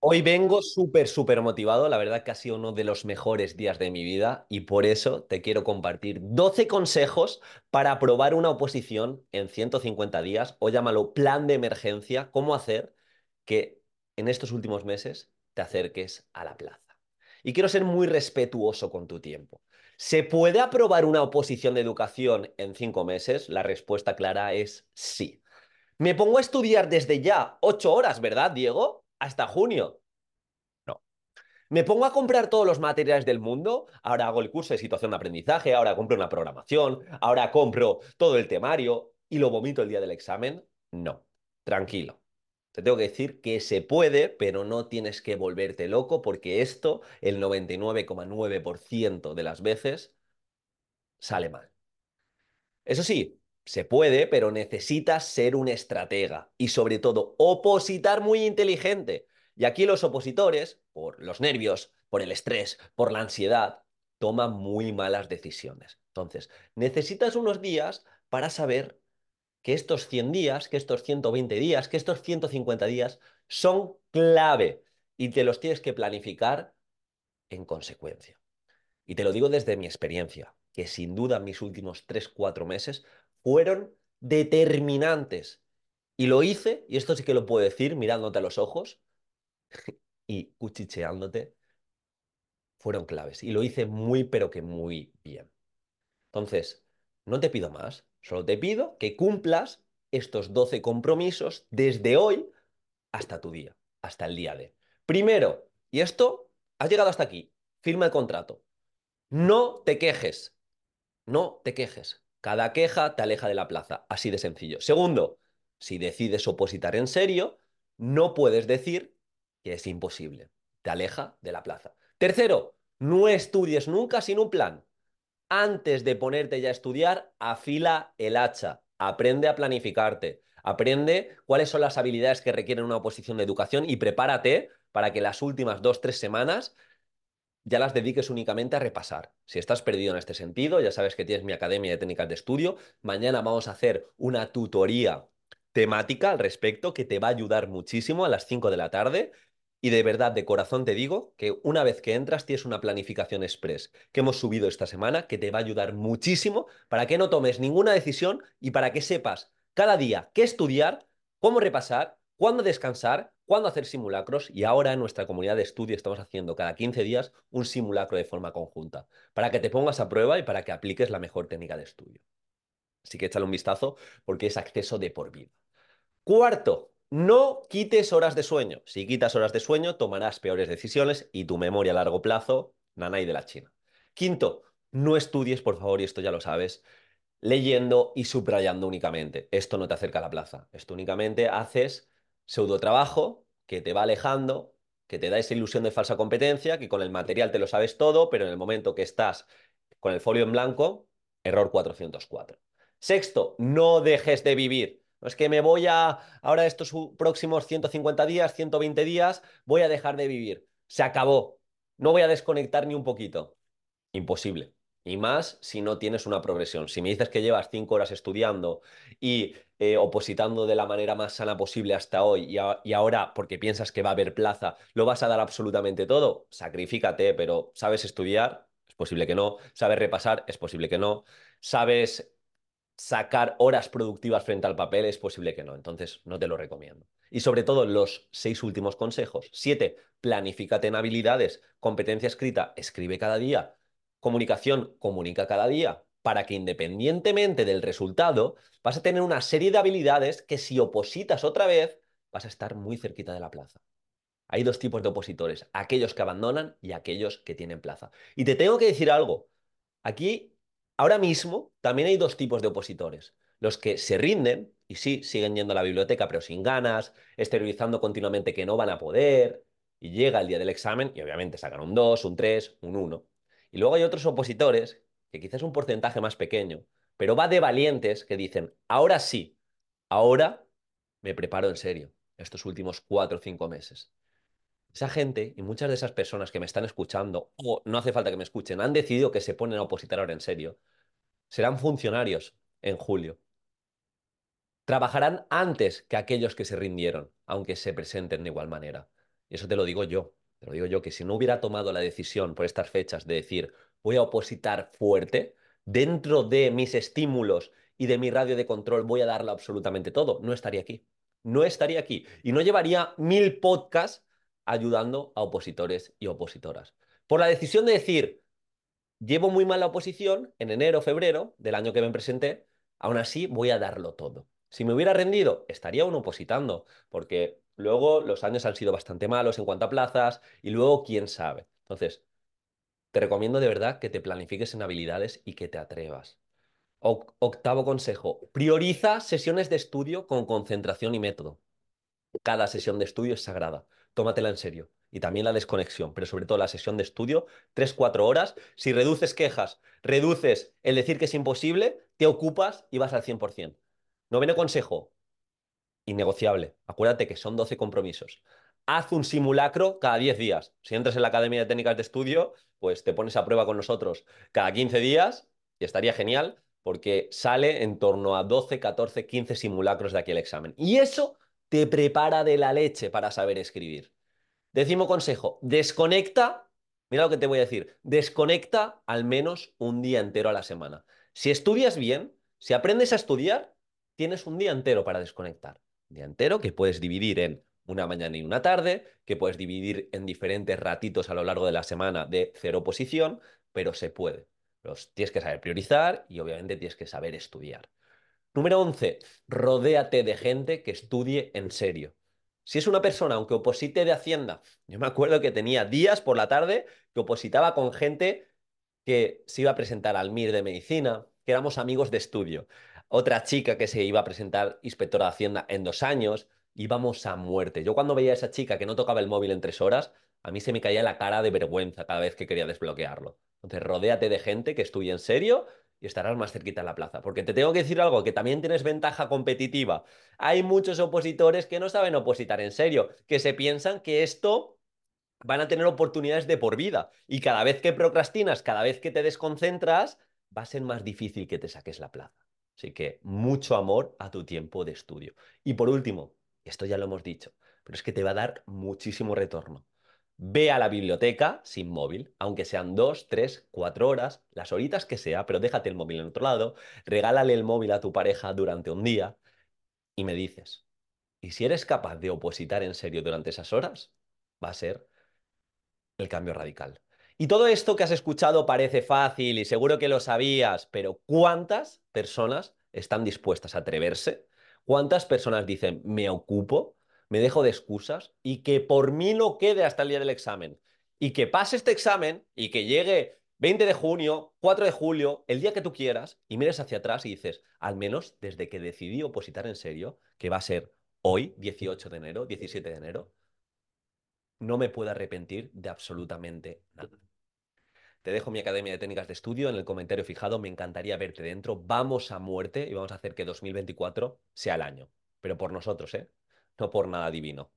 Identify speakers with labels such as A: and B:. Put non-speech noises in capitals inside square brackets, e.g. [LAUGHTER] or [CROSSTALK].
A: Hoy vengo súper, súper motivado. La verdad que ha sido uno de los mejores días de mi vida y por eso te quiero compartir 12 consejos para aprobar una oposición en 150 días o llámalo plan de emergencia, cómo hacer que en estos últimos meses te acerques a la plaza. Y quiero ser muy respetuoso con tu tiempo. ¿Se puede aprobar una oposición de educación en cinco meses? La respuesta clara es sí. Me pongo a estudiar desde ya ocho horas, ¿verdad, Diego? Hasta junio. No. Me pongo a comprar todos los materiales del mundo. Ahora hago el curso de situación de aprendizaje, ahora compro una programación, ahora compro todo el temario y lo vomito el día del examen. No. Tranquilo. Te tengo que decir que se puede, pero no tienes que volverte loco porque esto, el 99,9% de las veces, sale mal. Eso sí, se puede, pero necesitas ser un estratega y sobre todo opositar muy inteligente. Y aquí los opositores, por los nervios, por el estrés, por la ansiedad, toman muy malas decisiones. Entonces, necesitas unos días para saber que estos 100 días, que estos 120 días, que estos 150 días son clave y te los tienes que planificar en consecuencia. Y te lo digo desde mi experiencia, que sin duda mis últimos 3-4 meses fueron determinantes. Y lo hice, y esto sí que lo puedo decir mirándote a los ojos [LAUGHS] y cuchicheándote, fueron claves. Y lo hice muy, pero que muy bien. Entonces, no te pido más, solo te pido que cumplas estos 12 compromisos desde hoy hasta tu día, hasta el día de. Primero, y esto, has llegado hasta aquí, firma el contrato. No te quejes, no te quejes. Cada queja te aleja de la plaza, así de sencillo. Segundo, si decides opositar en serio, no puedes decir que es imposible. Te aleja de la plaza. Tercero, no estudies nunca sin un plan. Antes de ponerte ya a estudiar, afila el hacha. Aprende a planificarte. Aprende cuáles son las habilidades que requieren una oposición de educación y prepárate para que las últimas dos, tres semanas ya las dediques únicamente a repasar. Si estás perdido en este sentido, ya sabes que tienes mi Academia de Técnicas de Estudio. Mañana vamos a hacer una tutoría temática al respecto que te va a ayudar muchísimo a las 5 de la tarde. Y de verdad, de corazón te digo que una vez que entras tienes una planificación express que hemos subido esta semana que te va a ayudar muchísimo para que no tomes ninguna decisión y para que sepas cada día qué estudiar, cómo repasar, cuándo descansar, cuándo hacer simulacros y ahora en nuestra comunidad de estudio estamos haciendo cada 15 días un simulacro de forma conjunta para que te pongas a prueba y para que apliques la mejor técnica de estudio. Así que échale un vistazo porque es acceso de por vida. Cuarto, no quites horas de sueño. Si quitas horas de sueño, tomarás peores decisiones y tu memoria a largo plazo, nanay de la China. Quinto, no estudies, por favor, y esto ya lo sabes, leyendo y subrayando únicamente. Esto no te acerca a la plaza. Esto únicamente haces pseudo trabajo que te va alejando, que te da esa ilusión de falsa competencia, que con el material te lo sabes todo, pero en el momento que estás con el folio en blanco, error 404. Sexto, no dejes de vivir. No es que me voy a, ahora estos próximos 150 días, 120 días, voy a dejar de vivir. Se acabó. No voy a desconectar ni un poquito. Imposible. Y más si no tienes una progresión. Si me dices que llevas cinco horas estudiando y eh, opositando de la manera más sana posible hasta hoy y, ahora, porque piensas que va a haber plaza, lo vas a dar absolutamente todo, sacrifícate, pero ¿sabes estudiar? Es posible que no. ¿Sabes repasar? Es posible que no. ¿Sabes sacar horas productivas frente al papel? Es posible que no. Entonces, no te lo recomiendo. Y sobre todo, los seis últimos consejos. Siete, planifícate en habilidades. Competencia escrita, escribe cada día. Comunicación, comunica cada día. Para que independientemente del resultado, vas a tener una serie de habilidades que si opositas otra vez, vas a estar muy cerquita de la plaza. Hay dos tipos de opositores, aquellos que abandonan y aquellos que tienen plaza. Y te tengo que decir algo. Aquí Ahora mismo también hay dos tipos de opositores. Los que se rinden y sí, siguen yendo a la biblioteca pero sin ganas, exteriorizando continuamente que no van a poder, y llega el día del examen y obviamente sacan un 2, un 3, un 1. Y luego hay otros opositores, que quizás es un porcentaje más pequeño, pero va de valientes que dicen, ahora sí, ahora me preparo en serio estos últimos 4 o 5 meses. Esa gente y muchas de esas personas que me están escuchando, o no hace falta que me escuchen, han decidido que se ponen a opositar ahora en serio, serán funcionarios en julio. Trabajarán antes que aquellos que se rindieron, aunque se presenten de igual manera. Y eso te lo digo yo. Te lo digo yo, que si no hubiera tomado la decisión por estas fechas de decir, voy a opositar fuerte, dentro de mis estímulos y de mi radio de control voy a darlo absolutamente todo, no estaría aquí. No estaría aquí. Y no llevaría mil podcasts ayudando a opositores y opositoras. Por la decisión de decir, llevo muy mal la oposición en enero, febrero del año que me presenté, aún así voy a darlo todo. Si me hubiera rendido, estaría uno opositando, porque luego los años han sido bastante malos en cuanto a plazas y luego quién sabe. Entonces, te recomiendo de verdad que te planifiques en habilidades y que te atrevas. octavo consejo, prioriza sesiones de estudio con concentración y método. Cada sesión de estudio es sagrada, tómatela en serio. Y también la desconexión, pero sobre todo la sesión de estudio, 3-4 horas. Si reduces quejas, reduces el decir que es imposible, te ocupas y vas al 100%. Noveno consejo, innegociable. Acuérdate que son 12 compromisos. Haz un simulacro cada 10 días. Si entras en la Academia de Técnicas de Estudio, pues te pones a prueba con nosotros cada 15 días y estaría genial porque sale en torno a 12, 14, 15 simulacros de aquí el examen. Y eso te prepara de la leche para saber escribir. Décimo consejo, desconecta, mira lo que te voy a decir, desconecta al menos un día entero a la semana. Si estudias bien, si aprendes a estudiar, tienes un día entero para desconectar. Un día entero que puedes dividir en una mañana y una tarde, que puedes dividir en diferentes ratitos a lo largo de la semana de cero posición, pero se puede. Los tienes que saber priorizar y obviamente tienes que saber estudiar. Número 11, rodéate de gente que estudie en serio. Si es una persona, aunque oposite de Hacienda, yo me acuerdo que tenía días por la tarde que opositaba con gente que se iba a presentar al MIR de medicina, que éramos amigos de estudio. Otra chica que se iba a presentar inspectora de Hacienda en dos años, íbamos a muerte. Yo cuando veía a esa chica que no tocaba el móvil en tres horas, a mí se me caía la cara de vergüenza cada vez que quería desbloquearlo. Entonces, rodéate de gente que estudie en serio y estarás más cerquita en la plaza. Porque te tengo que decir algo, que también tienes ventaja competitiva. Hay muchos opositores que no saben opositar en serio, que se piensan que esto van a tener oportunidades de por vida. Y cada vez que procrastinas, cada vez que te desconcentras, va a ser más difícil que te saques la plaza. Así que mucho amor a tu tiempo de estudio. Y por último, esto ya lo hemos dicho, pero es que te va a dar muchísimo retorno. Ve a la biblioteca sin móvil, aunque sean dos, tres, cuatro horas, las horitas que sea, pero déjate el móvil en otro lado, regálale el móvil a tu pareja durante un día y me dices, ¿y si eres capaz de opositar en serio durante esas horas? Va a ser el cambio radical. Y todo esto que has escuchado parece fácil y seguro que lo sabías, pero ¿cuántas personas están dispuestas a atreverse ¿Cuántas personas dicen, me ocupo, me dejo de excusas y que por mí no quede hasta el día del examen? Y que pase este examen y que llegue 20 de junio, 4 de julio, el día que tú quieras, y mires hacia atrás y dices, al menos desde que decidí opositar en serio, que va a ser hoy, 18 de enero, 17 de enero, no me puedo arrepentir de absolutamente nada. Te dejo mi Academia de Técnicas de Estudio en el comentario fijado. Me encantaría verte dentro. Vamos a muerte y vamos a hacer que 2024 sea el año. Pero por nosotros, ¿eh? No por nada divino.